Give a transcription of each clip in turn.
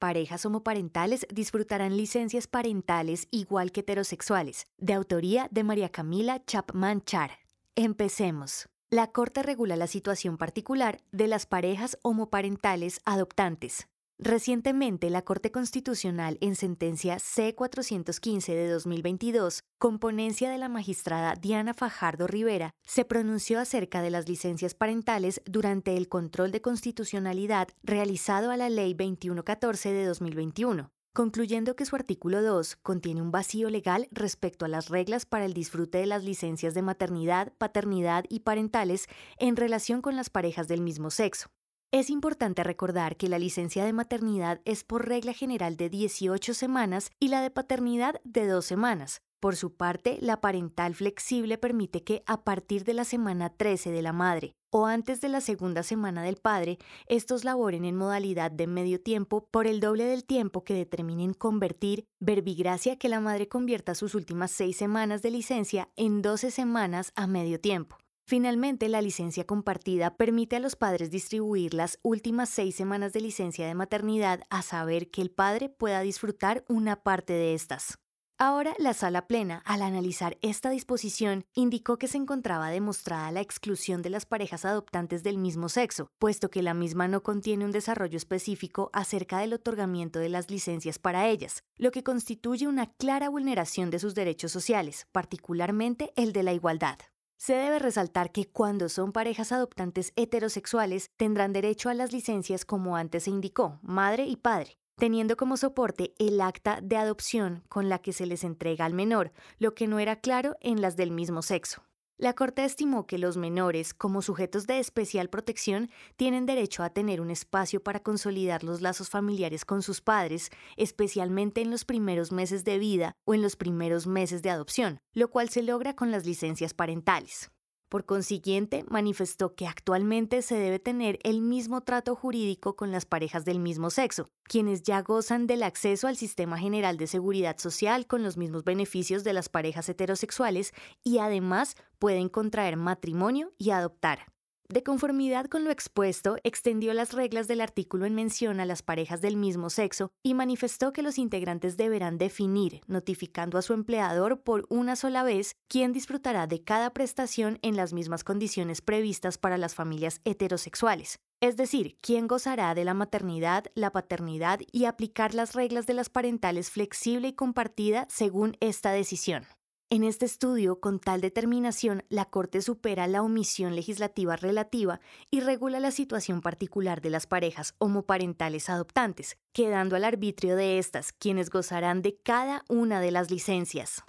parejas homoparentales disfrutarán licencias parentales igual que heterosexuales, de autoría de María Camila Chapman Char. Empecemos. La Corte regula la situación particular de las parejas homoparentales adoptantes. Recientemente, la Corte Constitucional, en sentencia C-415 de 2022, con ponencia de la magistrada Diana Fajardo Rivera, se pronunció acerca de las licencias parentales durante el control de constitucionalidad realizado a la Ley 2114 de 2021 concluyendo que su artículo 2 contiene un vacío legal respecto a las reglas para el disfrute de las licencias de maternidad, paternidad y parentales en relación con las parejas del mismo sexo. Es importante recordar que la licencia de maternidad es por regla general de 18 semanas y la de paternidad de 2 semanas. Por su parte, la parental flexible permite que a partir de la semana 13 de la madre o antes de la segunda semana del padre, estos laboren en modalidad de medio tiempo por el doble del tiempo que determinen convertir, verbigracia que la madre convierta sus últimas seis semanas de licencia en 12 semanas a medio tiempo. Finalmente, la licencia compartida permite a los padres distribuir las últimas seis semanas de licencia de maternidad a saber que el padre pueda disfrutar una parte de estas. Ahora, la sala plena, al analizar esta disposición, indicó que se encontraba demostrada la exclusión de las parejas adoptantes del mismo sexo, puesto que la misma no contiene un desarrollo específico acerca del otorgamiento de las licencias para ellas, lo que constituye una clara vulneración de sus derechos sociales, particularmente el de la igualdad. Se debe resaltar que cuando son parejas adoptantes heterosexuales tendrán derecho a las licencias como antes se indicó, madre y padre, teniendo como soporte el acta de adopción con la que se les entrega al menor, lo que no era claro en las del mismo sexo. La Corte estimó que los menores, como sujetos de especial protección, tienen derecho a tener un espacio para consolidar los lazos familiares con sus padres, especialmente en los primeros meses de vida o en los primeros meses de adopción, lo cual se logra con las licencias parentales. Por consiguiente, manifestó que actualmente se debe tener el mismo trato jurídico con las parejas del mismo sexo, quienes ya gozan del acceso al sistema general de seguridad social con los mismos beneficios de las parejas heterosexuales y además pueden contraer matrimonio y adoptar. De conformidad con lo expuesto, extendió las reglas del artículo en mención a las parejas del mismo sexo y manifestó que los integrantes deberán definir, notificando a su empleador por una sola vez, quién disfrutará de cada prestación en las mismas condiciones previstas para las familias heterosexuales. Es decir, quién gozará de la maternidad, la paternidad y aplicar las reglas de las parentales flexible y compartida según esta decisión. En este estudio, con tal determinación, la Corte supera la omisión legislativa relativa y regula la situación particular de las parejas homoparentales adoptantes, quedando al arbitrio de estas, quienes gozarán de cada una de las licencias.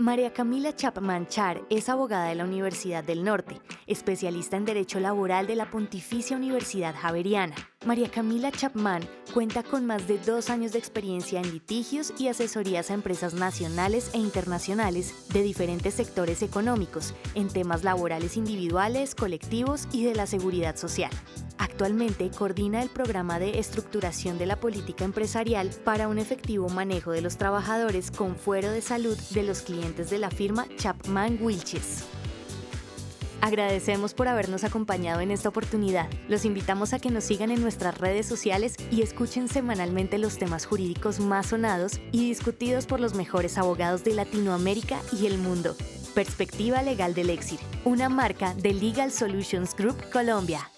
María Camila Chapman Char es abogada de la Universidad del Norte, especialista en Derecho Laboral de la Pontificia Universidad Javeriana. María Camila Chapman cuenta con más de dos años de experiencia en litigios y asesorías a empresas nacionales e internacionales de diferentes sectores económicos en temas laborales individuales, colectivos y de la seguridad social. Actualmente coordina el programa de estructuración de la política empresarial para un efectivo manejo de los trabajadores con fuero de salud de los clientes de la firma Chapman Wilches. Agradecemos por habernos acompañado en esta oportunidad. Los invitamos a que nos sigan en nuestras redes sociales y escuchen semanalmente los temas jurídicos más sonados y discutidos por los mejores abogados de Latinoamérica y el mundo. Perspectiva Legal del Exir, una marca de Legal Solutions Group Colombia.